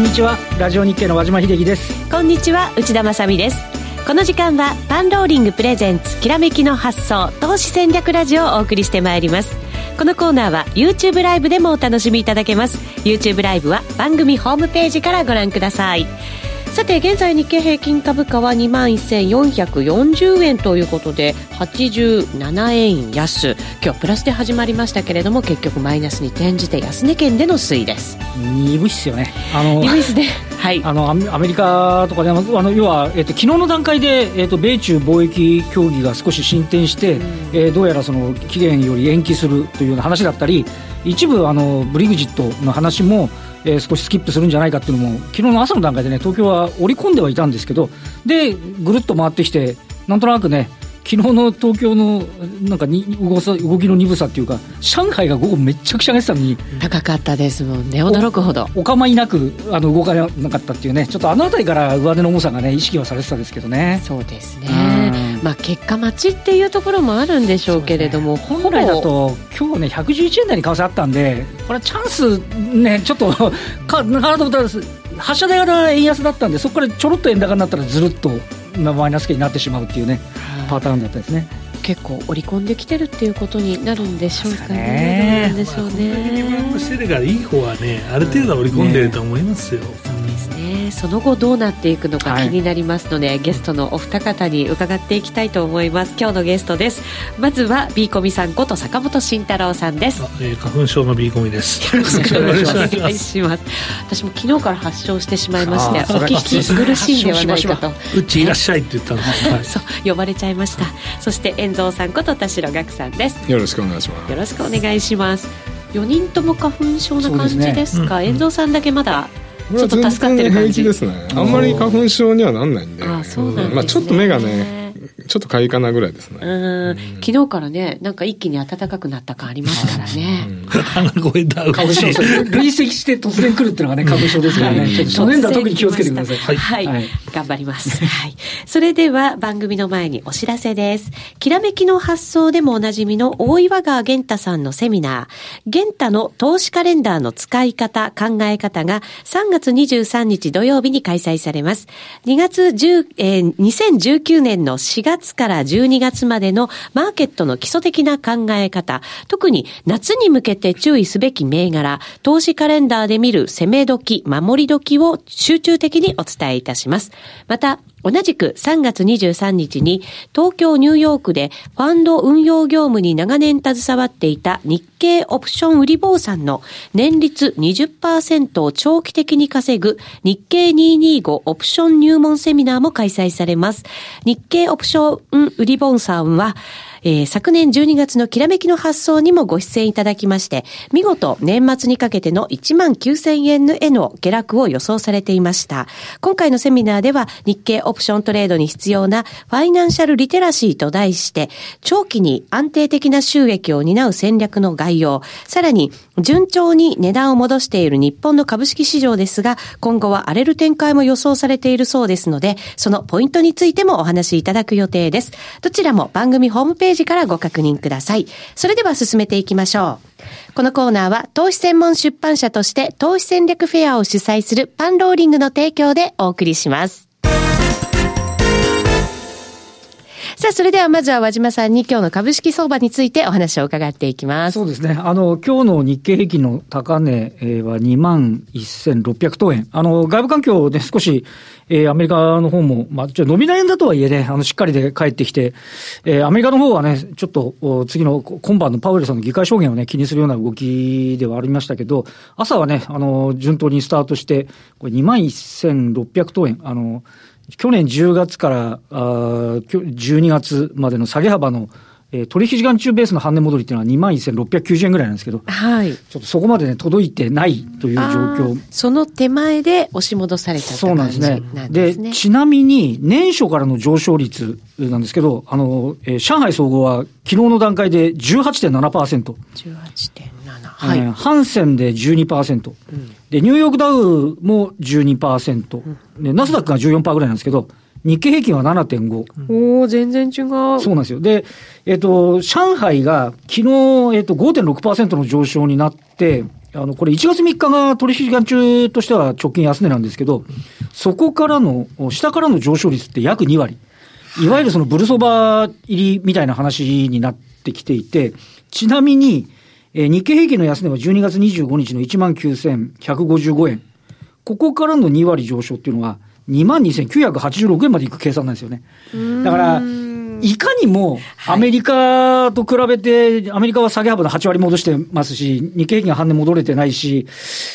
んにちは。ラジオ日経の和島秀樹です。こんにちは。内田まさです。この時間はパンローリングプレゼンツきらめきの発想投資戦略ラジオをお送りしてまいります。このコーナーは YouTube ライブでもお楽しみいただけます。YouTube ライブは番組ホームページからご覧ください。さて現在日経平均株価は2万1440円ということで87円安。今日プラスで始まりましたけれども結局マイナスに転じて安値圏での推移です。鈍いっすよね。あの鈍いっすね。はい。あのアメリカとかであの要は、えっと、昨日の段階で、えっと、米中貿易協議が少し進展して、うん、えー、どうやらその期限より延期するというような話だったり一部あのブリグジットの話もえー、少しスキップするんじゃないかっていうのも昨日の朝の段階でね東京は織り込んではいたんですけどでぐるっと回ってきてなんとなくね昨日の東京のなんかに動さ動きの鈍さっていうか上海が午後めちゃくちゃ上げてたのに高かったですもんね。驚くほど。お構いなくあの動かなかったっていうねちょっとあの辺りから上値の重さがね意識はされてたんですけどね。そうですね、まあ、結果待ちっていうところもあるんでしょうけれども、ね、本来だと今日ね111円台に為替あったんでこれチャンスねちょっとかなかなと思ったら発射台が円安だったんでそこからちょろっと円高になったらずるっとマイナス圏になってしまうっていうねパターンだったですね。結構織り込んできてるっていうことになるんでしょうかね。どうなんでしょうね。まあ、してるからいい方はねある程度織り込んでると思いますよ。ねその後どうなっていくのか気になりますので、はい、ゲストのお二方に伺っていきたいと思います。今日のゲストです。まずは B コミさんこと坂本慎太郎さんです、えー、花粉症の B コミです。よろしくお願いします。私も昨日から発症してしまいましてお聞き苦しいんではないかと。う。ちいらっしゃいって言ったんです、はい、そう呼ばれちゃいました。そして遠蔵さんこと田代岳さんです。よろしくお願いします。よろしくお願いします。4人とも花粉症な感じですか、ね。うん、遠藤さんだけまだちょっと助かってる感じ。ですね。あんまり花粉症にはなんないんで。まあ、ちょっと目がねちょっとかゆいかなぐらいですね。うん昨日からね、なんか一気に暖かくなった感ありますからね。鼻声だ、花粉症。累積して突然来るっていうのがね、花粉症ですからね。初年度は特に気をつけてください。はい。はい。頑張ります。はい。それでは番組の前にお知らせです。きらめきの発想でもおなじみの大岩川源太さんのセミナー、源太の投資カレンダーの使い方、考え方が3月23日土曜日に開催されます。2月10、えー、2019年の4月から12月までのマーケットの基礎的な考え方、特に夏に向けて注意すべき銘柄、投資カレンダーで見る攻め時、守り時を集中的にお伝えいたします。また、同じく3月23日に東京ニューヨークでファンド運用業務に長年携わっていた日経オプション売り坊さんの年率20%を長期的に稼ぐ日経225オプション入門セミナーも開催されます。日経オプション売り坊さんはえー、昨年12月のきらめきの発想にもご出演いただきまして、見事年末にかけての1万9000円への下落を予想されていました。今回のセミナーでは日経オプショントレードに必要なファイナンシャルリテラシーと題して、長期に安定的な収益を担う戦略の概要、さらに順調に値段を戻している日本の株式市場ですが、今後は荒れる展開も予想されているそうですので、そのポイントについてもお話しいただく予定です。どちらも番組ホームページからご確認ください。それでは進めていきましょう。このコーナーは投資専門出版社として投資戦略フェアを主催するパンローリングの提供でお送りします。さあ、それではまずは和島さんに今日の株式相場についてお話を伺っていきます。そうですね。あの、今日の日経平均の高値は2万1600等円。あの、外部環境で少し、えー、アメリカの方も、まあ、ちょ伸び悩んだとはいえね、あの、しっかりで帰ってきて、えー、アメリカの方はね、ちょっと、次の今晩のパウエルさんの議会証言をね、気にするような動きではありましたけど、朝はね、あの、順当にスタートして、これ2万1600等円、あの、去年10月からあ12月までの下げ幅のえー、取引時間中ベースの半値戻りっていうのは2万1690円ぐらいなんですけど、はい。ちょっとそこまでね、届いてないという状況。その手前で押し戻されちゃった感じなんですね。そうなんですね。で、ちなみに、年初からの上昇率なんですけど、あの、えー、上海総合は昨日の段階で18.7%。18.7。はい、ハンセンで12%、うん、で、ニューヨークダウも12%、うん、で、ナスダックが14%ぐらいなんですけど、日経平均は7.5。おお全然違う。そうなんですよ。で、えっ、ー、と、上海が昨日、えっ、ー、と、5.6%の上昇になって、あの、これ1月3日が取引時間中としては直近安値なんですけど、そこからの、下からの上昇率って約2割。いわゆるそのブルソバ入りみたいな話になってきていて、ちなみに、えー、日経平均の安値は12月25日の19,155円。ここからの2割上昇っていうのは、22,986円までいく計算なんですよね。だから、いかにもアメリカと比べて、アメリカは下げ幅の8割戻してますし、日経平均は半値戻れてないし、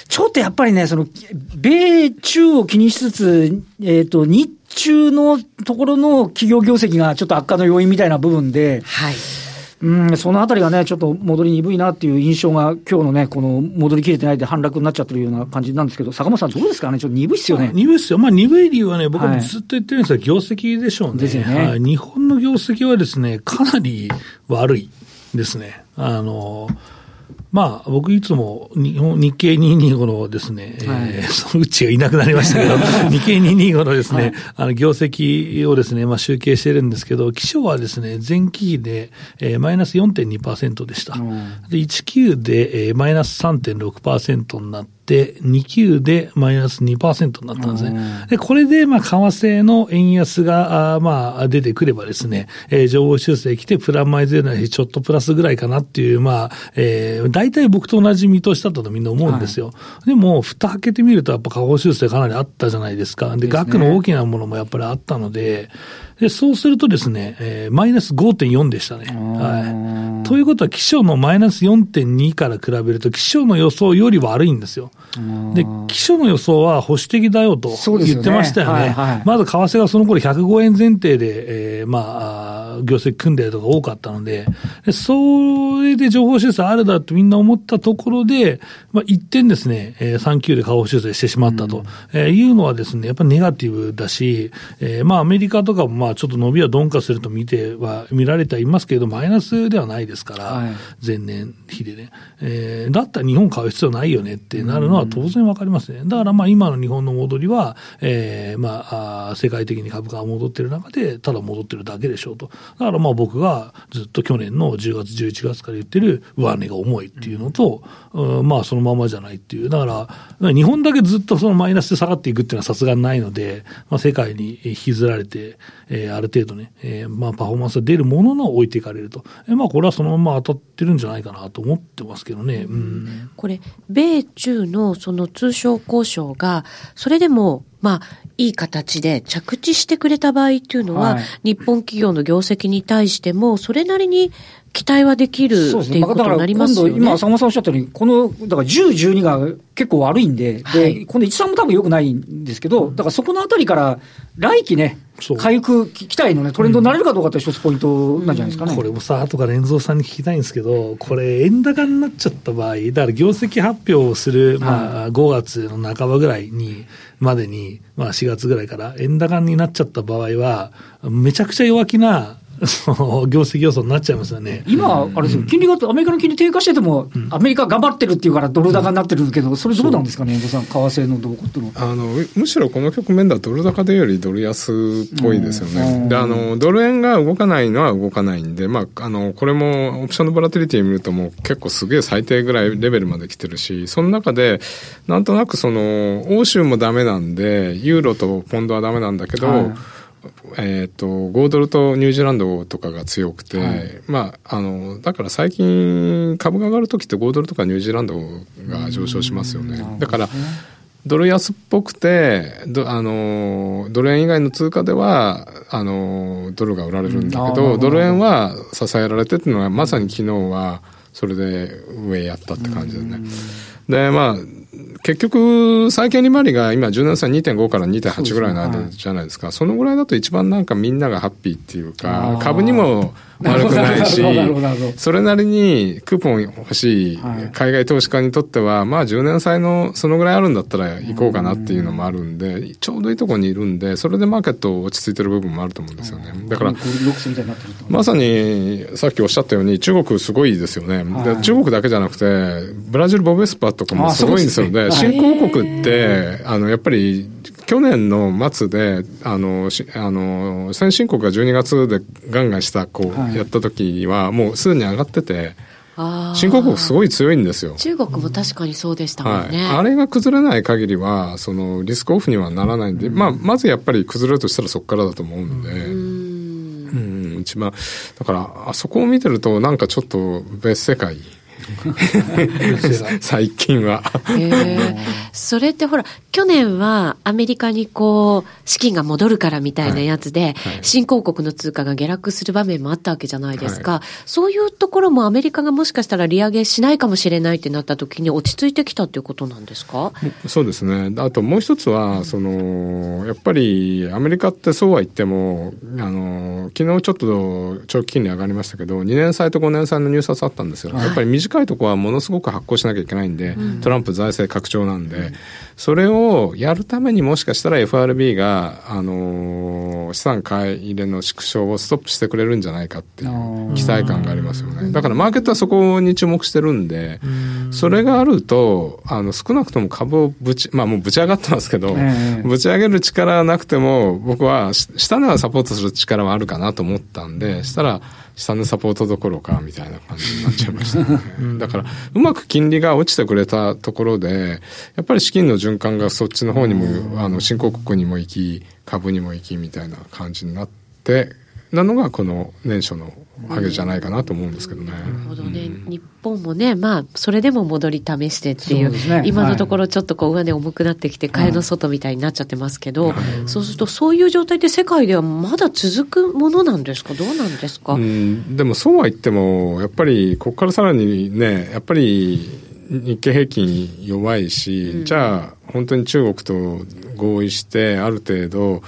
ちょっとやっぱりね、その、米中を気にしつつ、えっ、ー、と、日中のところの企業業績がちょっと悪化の要因みたいな部分で、はい。うん、そのあたりがね、ちょっと戻り鈍いなっていう印象が、今日のね、この戻りきれてないで反落になっちゃってるような感じなんですけど、坂本さん、どうですかね、ちょっと鈍いっすよね。鈍いっすよ。まあ、鈍い理由はね、僕もずっと言ってるんですが、はい、業績でしょうね。ですよね、はい。日本の業績はですね、かなり悪いですね。あの、まあ、僕いつも日本日経225のですね、はい、えー、そのうちがいなくなりましたけど、日経225のですね、はい、あの業績をですね、まあ集計してるんですけど、基礎はですね、前期比で、えー、マイナス4.2%でした。うん、で、19で、えー、マイナス3.6%になって、2級でマイナス2%になったんですね。で、これで、まあ、為替の円安が、あまあ、出てくればですね、えー、情報修正来て、プラマイゼロなし、ちょっとプラスぐらいかなっていう、まあ、えー、大体僕と同じ見通しだったとみんな思うんですよ。はい、でも、蓋開けてみると、やっぱ下方修正かなりあったじゃないですか。で、額の大きなものもやっぱりあったので、で、そうするとですね、えー、マイナス5.4でしたね。はい。ということは、気象のマイナス4.2から比べると、気象の予想より悪いんですよ。で、気象の予想は保守的だよと言ってましたよね。よねはいはい、まず為替がその頃105円前提で、えー、まあ、業績組んでるとか多かったので、でそれで情報修正あるだとみんな思ったところで、まあ、一点ですね、えー、3級で下方修正してしまったと、えー、いうのはですね、やっぱりネガティブだし、えー、まあ、アメリカとかもまあ、ちょっと伸びは鈍化すると見ては、見られてはいますけれど、マイナスではないですから、はい、前年比でね、えー、だったら日本買う必要ないよねってなるのは当然わかりますね。だからまあ今の日本の戻りは、えー、まあ、あ世界的に株価が戻ってる中で、ただ戻ってるだけでしょうと。だからまあ僕がずっと去年の10月、11月から言ってる上値が重いっていうのと、うん、まあそのままじゃないっていう。だから、日本だけずっとそのマイナスで下がっていくっていうのはさすがにないので、まあ世界に引きずられて、えー、ある程度ね、えー、まあパフォーマンスが出るものの置いていかれると。えー、まあこれはそのまま当たってるんじゃないかなと思ってますけどね。うん、これ、米中のその通商交渉が、それでも、まあ、いい形で着地してくれた場合っていうのは、はい、日本企業の業績に対しても、それなりに期待はできるっていうことになりますよね。今、坂本さんおっしゃったように、この、だから10、12が結構悪いんで、はい、で、この1、3も多分良くないんですけど、だからそこのあたりから、来期ね、回復期待のね、トレンドになれるかどうかって一つポイントなんじゃないですかね。これもさ、後から遠蔵さんに聞きたいんですけど、これ、円高になっちゃった場合、だから業績発表をする、まあ、5月の半ばぐらいに、までに、まあ4月ぐらいから円高になっちゃった場合は、めちゃくちゃ弱気な 業績予想になっちゃいますよね。今、あれですよ、金利が、アメリカの金利低下してても、うん、アメリカ頑張ってるっていうからドル高になってるけど、それどうなんですかね、遠藤さん、為替の動向ってのあのむしろこの局面ではドル高でよりドル安っぽいですよね。で、あの、ドル円が動かないのは動かないんで、まあ、あの、これもオプションのボラティリティ見るともう結構すげえ最低ぐらいレベルまで来てるし、その中で、なんとなくその、欧州もダメなんで、ユーロとポンドはダメなんだけど、はいえっ、ー、と、5ドルとニュージーランドとかが強くて、はい、まあ、あの、だから最近株が上がるときって5ドルとかニュージーランドが上昇しますよね。だから、ドル安っぽくて、どあの、ドル円以外の通貨では、あの、ドルが売られるんだけど、ドル円は支えられてっていうのは、まさに昨日は、それで上やったって感じですね。で、まあ、結局、債券利回りが今、10年債2.5から2.8ぐらいの間じゃないですか、そのぐらいだと一番なんかみんながハッピーっていうか、株にも悪くないし、それなりにクーポン欲しい海外投資家にとっては、まあ10年債のそのぐらいあるんだったら行こうかなっていうのもあるんで、ちょうどいいところにいるんで、それでマーケット落ち着いてる部分もあると思うんですよね。だから、まさにさっきおっしゃったように中国すごいですよね。で中国だけじゃなくて、ブラジルボベスパとかもすごいんですよね。新興国って、あの、やっぱり去年の末で、あの、あの、先進国が12月でガンガンした、こう、やった時は、もうすでに上がってて、新興国すごい強いんですよ。中国も確かにそうでしたもんね。はい、あれが崩れない限りは、そのリスクオフにはならないんで、まあ、まずやっぱり崩れるとしたらそこからだと思うので。うん、一番、だから、あそこを見てると、なんかちょっと別世界。最近は。それってほら、去年はアメリカにこう、資金が戻るからみたいなやつで、はい。はい、新興国の通貨が下落する場面もあったわけじゃないですか、はい、そういうところもアメリカがもしかしたら利上げしないかもしれないってなった時に落ち着いてきたっていうことなんですか？そうですね。あともう一つは、その、やっぱりアメリカってそうは言っても、あの、昨日ちょっと長期金利上がりましたけど、2年債と5年債の入札あったんですよ。やっぱり短いところはものすごく発行しなきゃいけないんで、うん、トランプ財政拡張なんで、うん、それをやるためにもしかしたら FRB が、あのー、資産買い入れの縮小をストップしてくれるんじゃないかっていう期待感がありますよね。だからマーケットはそこに注目してるんで、それがあると、あの、少なくとも株をぶち、まあもうぶち上がってますけど、ぶち上げる力はなくても、僕は下値はサポートする力はあるかなと思ったんで、したら、下値サポートどころかみたいな感じになっちゃいましたね。だから、うまく金利が落ちてくれたところで、やっぱり資金の循環がそっちの方にも、あの、新興国にも行き、株にも行きみたいな感じになって、なのがこの年初の上げじゃないかなと思うんですけどね。なるほどね。うん、日本もね、まあ、それでも戻り試してっていう、うね、今のところちょっとこう上値重くなってきて、替えの外みたいになっちゃってますけど、そうするとそういう状態で世界ではまだ続くものなんですか？どうなんですか、うん、でもそうは言っても、やっぱりここからさらにね、やっぱり日経平均弱いし、うん、じゃあ本当に中国と合意してある程度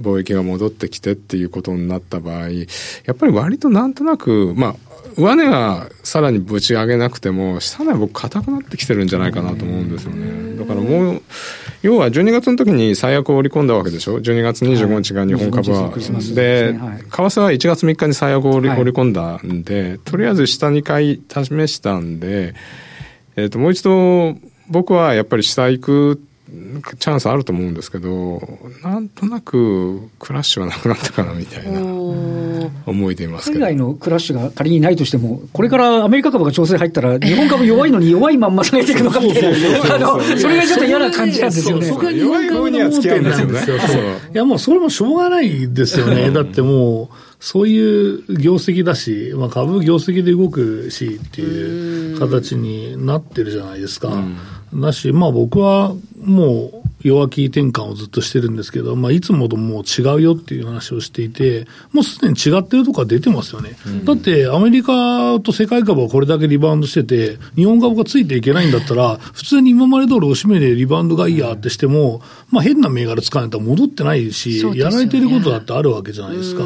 貿易が戻ってきてっていうことになった場合、やっぱり割となんとなく、まあ、上値がさらにぶち上げなくても、下値は僕硬くなってきてるんじゃないかなと思うんですよね。だからもう、要は12月の時に最悪を織り込んだわけでしょ ?12 月25日が日本株は。で、為替は1月3日に最悪を織り込んだんで、とりあえず下2回試したんで、えっ、と、もう一度僕はやっぱり下行くチャンスあると思うんですけど、なんとなくクラッシュはなくなったかなみたいな思いでいますけど。海外のクラッシュが仮にないとしても、これからアメリカ株が調整入ったら、日本株弱いのに弱いまんま下げていくのかみたいな、それがちょっと嫌な感じなんですよね。そこが日本株の付き合いなんですよね。いやもうそれもしょうがないですよね。だってもう、そういう業績だし、まあ、株業績で動くしっていう形になってるじゃないですか。うんだし、まあ僕はもう弱気転換をずっとしてるんですけど、まあいつもともう違うよっていう話をしていて、もうすでに違ってるとこは出てますよね。うん、だってアメリカと世界株はこれだけリバウンドしてて、日本株がついていけないんだったら、普通に今まで通りおしめでリバウンドがいいやってしても、まあ変な銘柄使わないと戻ってないし、ね、やられてることだってあるわけじゃないですか。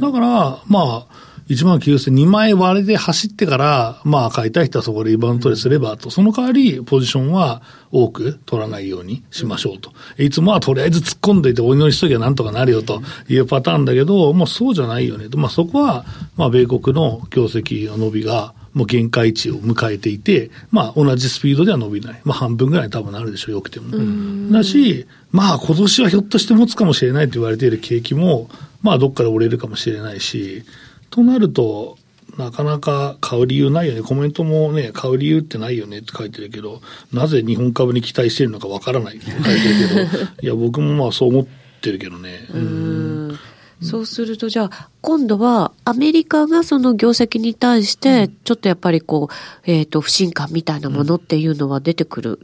だから、まあ、1万9000、2万円割れで走ってから、まあ買いたい人はそこでリバウンドトレすればと、その代わりポジションは多く取らないようにしましょうと。いつもはとりあえず突っ込んでいてお祈りしときゃなんとかなるよというパターンだけど、もうそうじゃないよねと。まあそこは、まあ米国の業績の伸びが、もう限界値を迎えていて、まあ同じスピードでは伸びない。まあ半分ぐらい多分なるでしょう、よくても。だし、まあ今年はひょっとして持つかもしれないと言われている景気も、まあどっかで折れるかもしれないし、となると、なかなか買う理由ないよね。コメントもね、買う理由ってないよねって書いてるけど、なぜ日本株に期待してるのかわからないって 書いてるけど、いや、僕もまあそう思ってるけどね。うん。そうすると、じゃあ、今度はアメリカがその業績に対して、ちょっとやっぱりこう、えっ、ー、と、不信感みたいなものっていうのは出てくる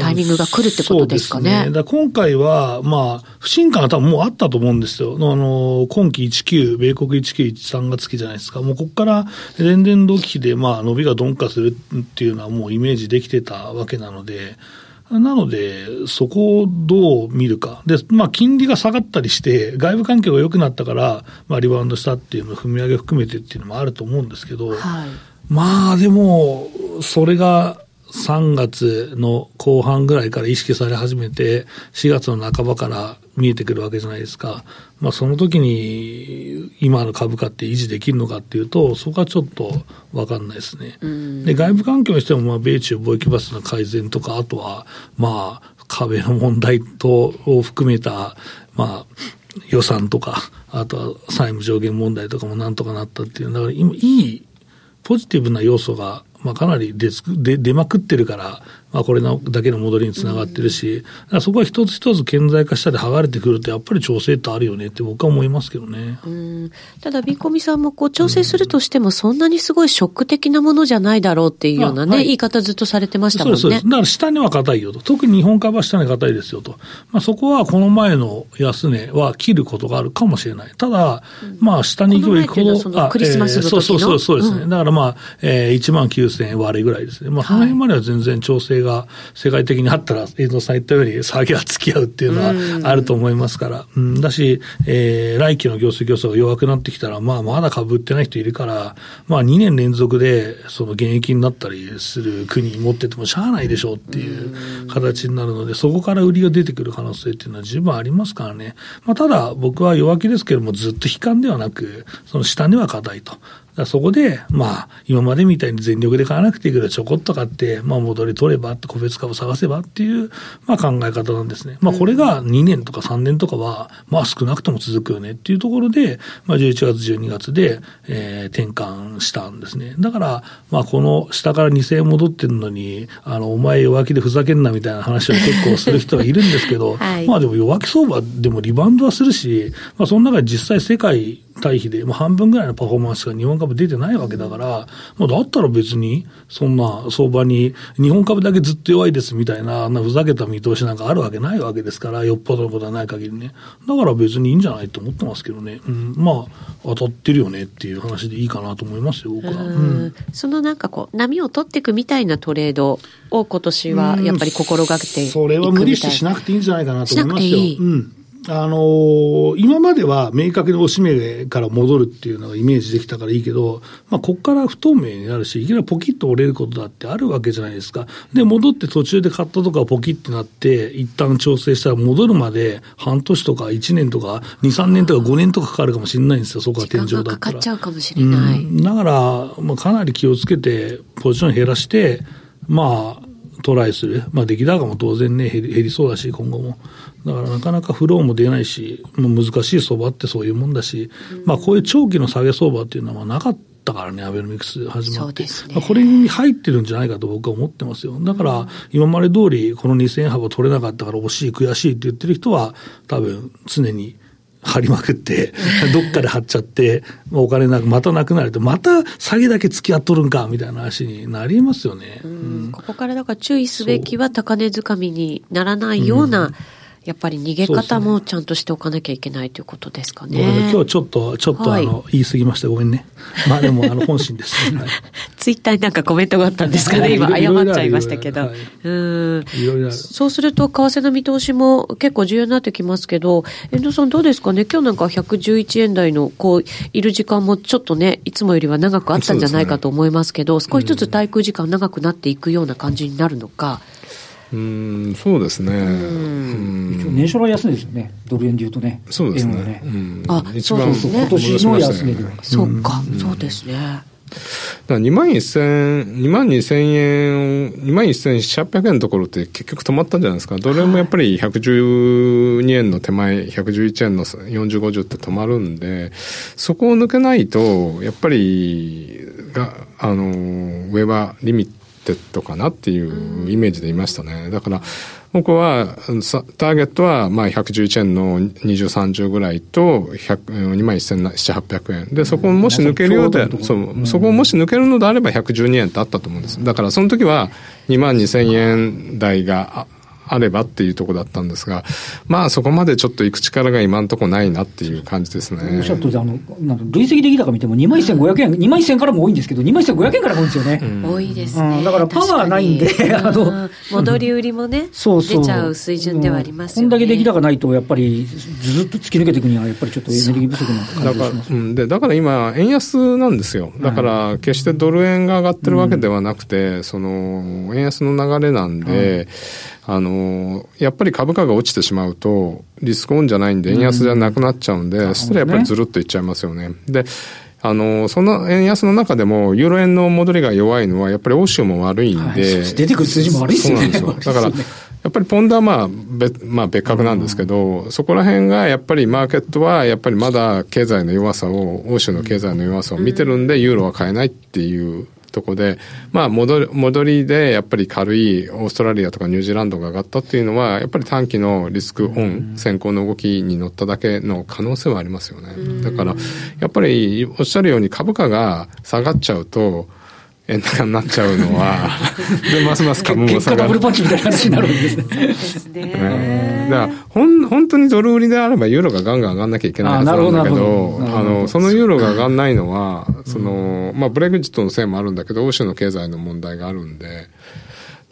タイミングが来るってことですかね。うん、ね今回は、まあ、不信感が多分もうあったと思うんですよ。あの、今期19、米国1913が月じゃないですか。もうここから前年度期で、まあ、伸びが鈍化するっていうのはもうイメージできてたわけなので、なので、そこをどう見るか。で、まあ、金利が下がったりして、外部環境が良くなったから、まあ、リバウンドしたっていうのを踏み上げ含めてっていうのもあると思うんですけど、はい、まあ、でも、それが、3月の後半ぐらいから意識され始めて、4月の半ばから見えてくるわけじゃないですか。まあ、その時に今の株価って維持できるのかっていうと、そこはちょっと分かんないですね。で、外部環境にしても、まあ、米中貿易バスの改善とか、あとは、まあ、壁の問題と、を含めた、まあ、予算とか、あとは債務上限問題とかもなんとかなったっていう、だから今、いいポジティブな要素がまあ、かなり出出出まくってるから、まあ、これだけの戻りにつながってるし、うん、そこは一つ一つ顕在化したで剥がれてくると、やっぱり調整ってあるよねって僕は思いますけどね。うん、ただ、ビーコミさんもこう調整するとしても、そんなにすごいショック的なものじゃないだろうっていうようなね、はい、言い方ずっとされてましたもんね。そうです。だから下には硬いよと。特に日本株は下に硬いですよと。まあ、そこはこの前の安値は切ることがあるかもしれない。ただ、まあ、下に行けば行くほど、クリスマスの時の、えー、そうそうそうですね。だからまあ、えー、1万9000円割れぐらいですね。まあ、その辺までは全然調整が世界的にあったら、映像さん言ったように、下げは付き合うっていうのはあると思いますから、うん、だし、えー、来期の業績予想が弱くなってきたら、まあ、まだ株売ってない人いるから、まあ、2年連続で、その減益になったりする国持っててもしゃあないでしょうっていう形になるので、そこから売りが出てくる可能性っていうのは十分ありますからね。まあ、ただ、僕は弱気ですけれども、ずっと悲観ではなく、その下には硬いと。そこで、まあ、今までみたいに全力で買わなくていいけど、ちょこっと買って、まあ、戻り取ればって、個別株探せばっていう、まあ、考え方なんですね。まあ、これが2年とか3年とかは、まあ、少なくとも続くよねっていうところで、まあ、11月、12月で、えー、転換したんですね。だから、まあ、この下から2000円戻ってるのに、あの、お前弱気でふざけんなみたいな話を結構する人がいるんですけど、はい、まあ、でも弱気相場でもリバウンドはするし、まあ、その中で実際世界対比で、もう半分ぐらいのパフォーマンスが日本株出てないわけだから、もうだったら別に、そんな相場に、日本株だけずっと弱いですみたいな、なふざけた見通しなんかあるわけないわけですから、よっぽどのことはない限りね。だから別にいいんじゃないと思ってますけどね。うん、まあ、当たってるよねっていう話でいいかなと思いますよ、僕は。うん、そのなんかこう、波を取っていくみたいなトレードを今年はやっぱり心がけていくそれは無理してしなくていいんじゃないかなと思いますよ。いい。うんあのー、今までは明確に押し目から戻るっていうのがイメージできたからいいけど、まあ、ここから不透明になるし、いきなりポキッと折れることだってあるわけじゃないですか。で、戻って途中で買ったとかポキッとなって、一旦調整したら戻るまで半年とか1年とか2、3年とか5年とかかかるかもしれないんですよ、そこは天井だったら。かかっちゃうかもしれない。うん、だから、まあ、かなり気をつけて、ポジション減らして、まあ、トライする。まあ、出来高も当然ね、減り減りそうだし、今後も。だからなかなかフローも出ないし、もう難しい相場ってそういうもんだし、うん、まあこういう長期の下げ相場っていうのはなかったからね、アベノミクス始まって。ね、まあ、これに入ってるんじゃないかと僕は思ってますよ。だから、今まで通りこの2000円幅取れなかったから惜しい、悔しいって言ってる人は、多分常に張りまくって、どっかで張っちゃって、お金なく、またなくなると、また下げだけ付き合っとるんか、みたいな話になりますよね。うん、ここからだから注意すべきは高値掴みにならないような、うんやっぱり逃げ方もちゃんとしておかなきゃいけないということですかね。ね今日ちょっと、ちょっとあの、はい、言い過ぎました。ごめんね。まあでも、あの、本心です、はい、ツイッターになんかコメントがあったんですかね。今、謝っちゃいましたけど。うん。そうすると、為替の見通しも結構重要になってきますけど、遠藤さんどうですかね？今日なんか111円台の、こう、いる時間もちょっとね、いつもよりは長くあったんじゃないかと思いますけど、ね、少しずつ滞空時間長くなっていくような感じになるのか。うんそうですね。一応年初来安値ですよね、ドル円でいうとね。そうですね。ねあ、一番そう今年の安値では。そうか、そうですね。だ2万1000、2万2000円、2万1800円のところって結局止まったんじゃないですか。ドル円もやっぱり112円の手前、111円の40、50って止まるんで、そこを抜けないと、やっぱり、が、あの、上はリミットテッドかなっていうイメージでいましたね。だから、僕は、ターゲットは、まあ、111円の20、30ぐらいと、2万1700、800円。で、そこをもし抜けるようで、そう、そこをもし抜けるのであれば112円ってあったと思うんです。だから、その時は2万2000円台があればっていうところだったんですが、まあそこまでちょっと行く力が今のところないなっていう感じですね。おっしゃるとり、あの、なん累積出来高見ても2万1500円、2万1000からも多いんですけど、2万1500円からも多いんですよね。うん、多いですね、うん。だからパワーないんで、あの、戻り売りもね、そうそう出ちゃう水準ではありますよね。こんだけ出来高ないと、やっぱりずっと突き抜けていくには、やっぱりちょっとエネルギー不足な感じがします。だから、うん、でだから今、円安なんですよ。だから、決してドル円が上がってるわけではなくて、その、円安の流れなんで、あの、やっぱり株価が落ちてしまうと、リスクオンじゃないんで、円安じゃなくなっちゃうんで、うん、そしたらやっぱりずるっといっちゃいますよね。で、あの、その円安の中でも、ユーロ円の戻りが弱いのは、やっぱり欧州も悪いんで。はい、出てくる数字も悪いですね。そうなんですよ。だから、やっぱりポンドはまあ別,、まあ、別格なんですけど、そこら辺がやっぱりマーケットはやっぱりまだ経済の弱さを、欧州の経済の弱さを見てるんで、ユーロは買えないっていうとこで、まあ戻り、戻りでやっぱり軽いオーストラリアとかニュージーランドが上がったっていうのは、やっぱり短期のリスクオン、先行の動きに乗っただけの可能性はありますよね。だから、やっぱりおっしゃるように株価が下がっちゃうと、円高になっちゃうのは で、ますます株も下がる。ダブルパンチみたいな話になるんですね。そうですね。だから、ほん、本当にドル売りであればユーロがガンガン上がんなきゃいけないはずなんだけど、あの、そのユーロが上がんないのは、その、まあ、ブレグジットのせいもあるんだけど、欧州の経済の問題があるんで、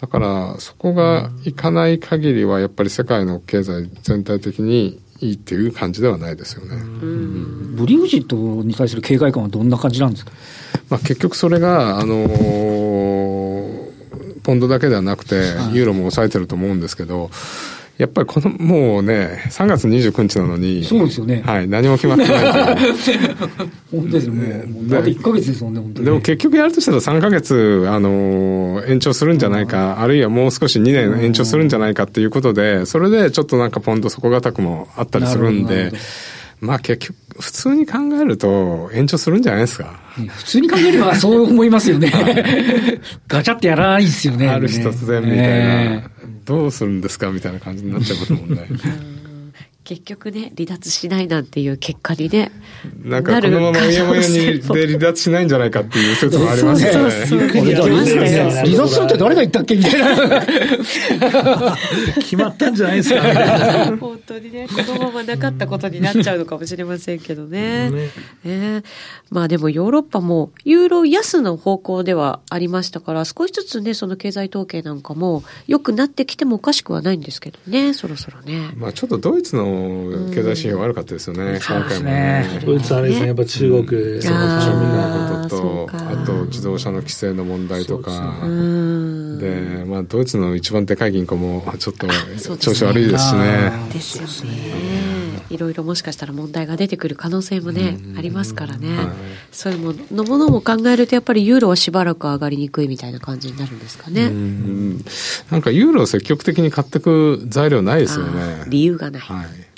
だから、そこがいかない限りは、やっぱり世界の経済全体的にいいっていう感じではないですよね。ブリグジットに対する警戒感はどんな感じなんですか？まあ、結局それが、あのー、ポンドだけではなくて、ユーロも抑えてると思うんですけど、やっぱりこの、もうね、3月29日なのに、そうですよね。はい、何も決まってない本当ですよね。だって1ヶ月ですもんね、本当に。でも結局やるとしたら3ヶ月、あのー、延長するんじゃないか、あるいはもう少し2年延長するんじゃないかっていうことで、それでちょっとなんかポンド底堅くもあったりするんで、まあ結局、普通に考えると延長するんじゃないですか。普通に考えればそう思いますよね。ガチャってやらないですよね。ある日突然みたいな、えー、どうするんですかみたいな感じになっちゃうこともね。結局ね、離脱しないなんていう結果にね。なんかこのままうやむやにで離脱しないんじゃないかっていう説もありますね。離脱するって誰が言ったっけみたいな。決まったんじゃないですか、本当にね、このままなかったことになっちゃうのかもしれませんけどね。ねねまあでもヨーロッパもユーロ安の方向ではありましたから、少しずつね、その経済統計なんかも良くなってきてもおかしくはないんですけどね、そろそろね。まあちょっとドイツの経済指標悪かったですよね、今回もね。ドイツあれですね、やっぱ中国、そう庶民のことと、あと自動車の規制の問題とか、で、まあドイツの一番でかい銀行もちょっと調子悪いですしね。ですよね。いろいろもしかしたら問題が出てくる可能性もね、ありますからね。そういうものものも考えると、やっぱりユーロはしばらく上がりにくいみたいな感じになるんですかね。なんかユーロを積極的に買っていく材料ないですよね。理由がない。はい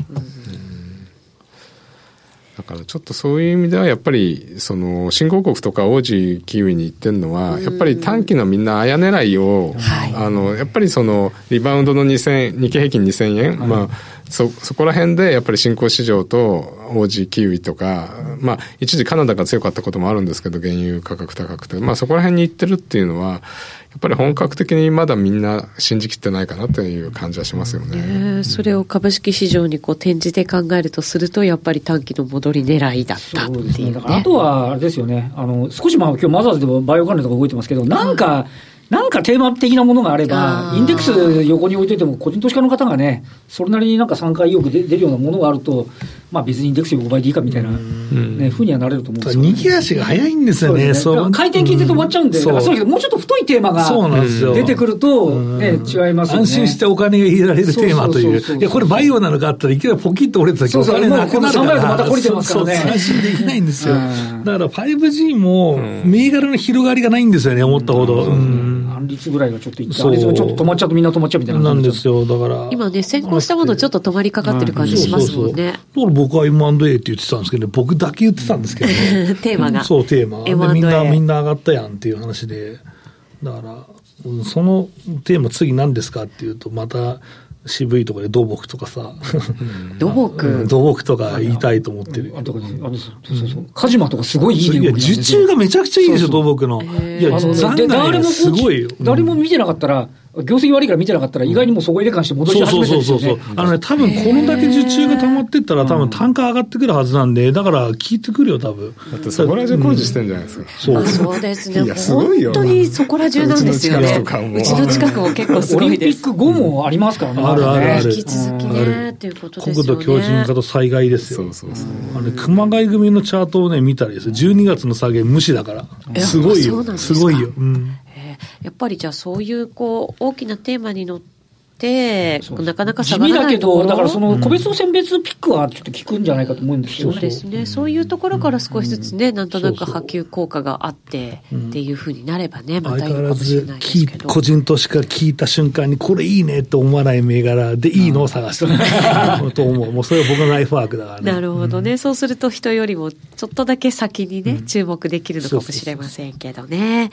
だからちょっとそういう意味ではやっぱりその新興国とか王子キウイに行ってるのはやっぱり短期のみんなあや狙いを、あのやっぱりそのリバウンドの2000日経平均2000円、はい、まあそ、そこら辺でやっぱり新興市場と王子キウイとか、まあ一時カナダが強かったこともあるんですけど原油価格高くて、まあそこら辺に行ってるっていうのはやっぱり本格的にまだみんな信じきってないかなという感じはしますよね。ねそれを株式市場にこう転じて考えるとすると、やっぱり短期の戻り狙いだったっていう、ね,、ね。あとは、あれですよね、あの、少しまあ今日マザーズでもバイオ関連とか動いてますけど、なんか、なんかテーマ的なものがあれば、インデックス横に置いてても、個人投資家の方がね、それなりになんか参加意欲出るようなものがあると、まあ別にインデックス5倍でいいかみたいな、ね、ふうにはなれると思うんですよ、ね。逃げ足が早いんですよね。そう、ね、回転聞いて止まっちゃうんで、そうそうもうちょっと太いテーマが出てくると、ね、違いますよね。安心してお金が入れられるテーマという。いや、これバイオなのかあったらいきなりポキッと折れてたけど、お金なくなるから。また降りてますからね。安心できないんですよ。だから 5G も銘柄の広がりがないんですよね、思ったほど。半率ぐらいがちょっといって、ちょっと止まっちゃうとみんな止まっちゃうみたいななんですよ、だから。今ね、先行したものちょっと止まりかかってる感じしますもんね。だから僕は M&A って言ってたんですけど、ね、僕だけ言ってたんですけどね。テーマが。そう、テーマ。で、みんな、みんな上がったやんっていう話で。だから、そのテーマ次何ですかっていうと、また、渋いところで土木とかさ。土木？土木とか言いたいと思ってる。あ、とかね、あの、そうそうそう。カジマとかすごいいいね。いや、受注がめちゃくちゃいいでしょ、土木の。いや、残念すごいよ。誰も見てなかったら、業績悪いから見てなかったら、意外にもそこ入れ感して戻し始めてるんですよ、ね、そうそうそうあのね、多分このだけ受注が溜まってったら、多分単価上がってくるはずなんで、だから聞いてくるよ、多分。だってそこら中工事してんじゃないですか。そう。そうですね。いや、すごいよ。本当にそこら中なんですよね。うちの近くも結構すごいです。オリンピック後もありますからね。あるあるある。引き続きね、っていうことですよね。国土強靭化と災害ですよ。そうそうそう。あの、熊谷組のチャートをね、見たらですよ。12月の下げ無視だから。すごいよ。すごいよ。うん。やっぱりじゃあそういうこう大きなテーマに乗って、なかなか下がらないところだけど、だからその個別の選別ピックはちょっと効くんじゃないかと思うんですけどね。そうですね。そういうところから少しずつね、なんとなく波及効果があって、っていうふうになればね、またいいかもしれないですけど。個人投資家聞いた瞬間に、これいいねと思わない銘柄でいいのを探してる と思う。もうそれは僕のライフワークだからね。なるほどね。そうすると人よりもちょっとだけ先にね、注目できるのかもしれませんけどね。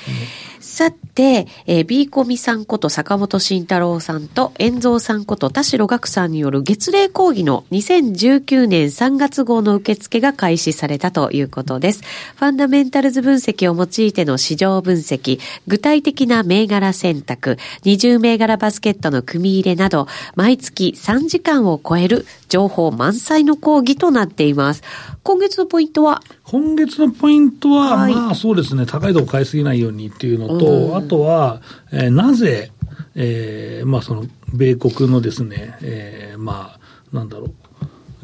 さて、えー、ビーコミさんこと坂本慎太郎さんと、遠蔵さんこと田代岳さんによる月例講義の2019年3月号の受付が開始されたということです。ファンダメンタルズ分析を用いての市場分析、具体的な銘柄選択、20銘柄バスケットの組み入れなど、毎月3時間を超える情報満載の講義となっています。今月のポイントは？今月のポイントは、はい、まあそうですね、高いとこ買いすぎないようにっていうのと、あとは、えー、なぜ、えー、まあその、米国のですね、えー、まあ、なんだろう、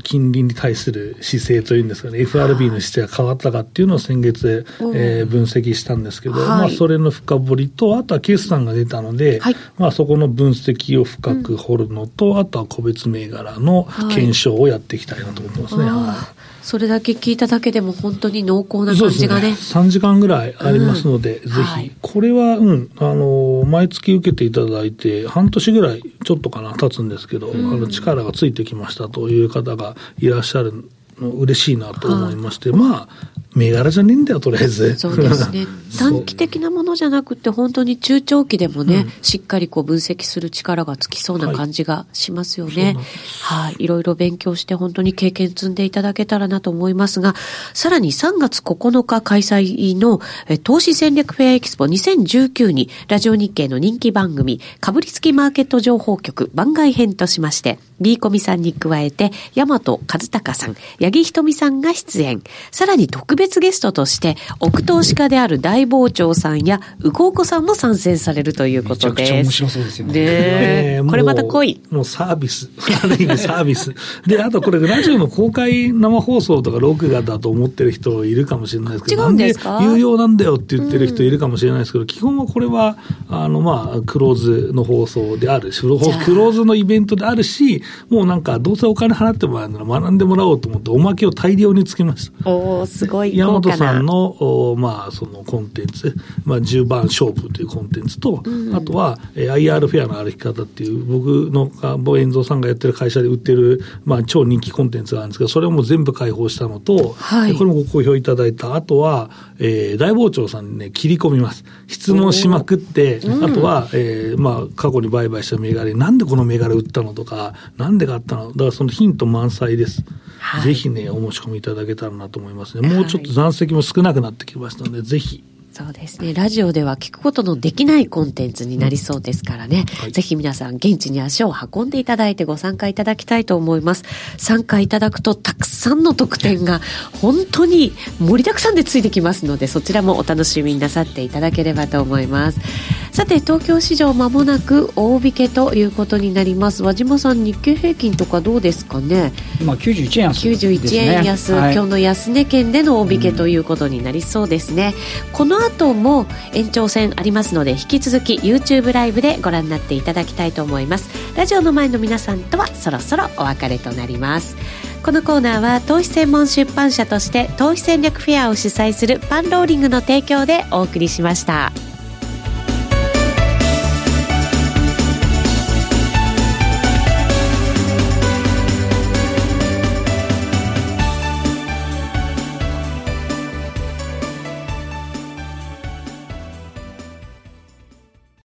金利に対する姿勢というんですかね、FRB の姿勢が変わったかっていうのを先月、えー、分析したんですけど、はい、まあ、それの深掘りと、あとは決算が出たので、はい、まあ、そこの分析を深く掘るのと、うん、あとは個別銘柄の検証をやっていきたいなと思いますね。はいそれだけ聞いただけでも本当に濃厚な感じがね。ね。3時間ぐらいありますので、うん、ぜひ、はい、これは、うん、あの、毎月受けていただいて、半年ぐらいちょっとかな、経つんですけど、うん、あの力がついてきましたという方がいらっしゃるの嬉しいなと思いまして、まあ、銘柄じゃねえんだよ、とりあえず。そうですね。短期的なものじゃなくて、本当に中長期でもね、うん、しっかりこう分析する力がつきそうな感じがしますよね。はい、はい。いろいろ勉強して本当に経験積んでいただけたらなと思いますが、さらに3月9日開催の投資戦略フェアエキスポ2019に、ラジオ日経の人気番組、かぶりつきマーケット情報局番外編としまして、B コミさんに加えて、大和和孝さん、八木ひとみさんが出演。さらに特別ゲストとして、奥投資家である大傍聴さんや、うこうこさんも参戦されるということです。めちゃくちゃ面白そうですよね。ねこれまた濃い。もうサービス。ある意味サービス。で、あとこれ、ラジオの公開生放送とか録画だと思ってる人いるかもしれないですけど、違うんですか？有料なんだよって言ってる人いるかもしれないですけど、うん、基本はこれは、あの、まあ、クローズの放送であるし、クローズのイベントであるし、もうなんか、どうせお金払ってもらうなら学んでもらおうと思って、おまけを大量につけました。おすごい山本さんの、おまあ、そのコンテンツ、まあ、10番勝負というコンテンツと、うん、あとは、えー、IR フェアの歩き方っていう、僕の、ボエンゾさんがやってる会社で売ってる、まあ、超人気コンテンツがあるんですけど、それをもう全部開放したのと、はい、これもご好評いただいた。あとは、えー、大傍聴さんにね、切り込みます。質問しまくって、あとは、えー、まあ、過去に売買した銘柄に、なんでこの銘柄売ったのとか、なんで買ったのだからそのヒント満載です。はい、ぜひね、お申し込みいただけたらなと思いますね。もうちょっと残席も少なくなってきましたので、ぜひ。そうですね。ラジオでは聞くことのできないコンテンツになりそうですからね。はい、ぜひ皆さん現地に足を運んでいただいてご参加いただきたいと思います。参加いただくとたくさんの特典が本当に盛りだくさんでついてきますので、そちらもお楽しみになさっていただければと思います。さて、東京市場間もなく大引けということになります。和島さん、日経平均とかどうですかね？今91円安、ね、91円安、はい、今日の安値圏での大引けということになりそうですね。この後も延長戦ありますので引き続き YouTube ライブでご覧になっていただきたいと思いますラジオの前の皆さんとはそろそろお別れとなりますこのコーナーは投資専門出版社として投資戦略フェアを主催するパンローリングの提供でお送りしました。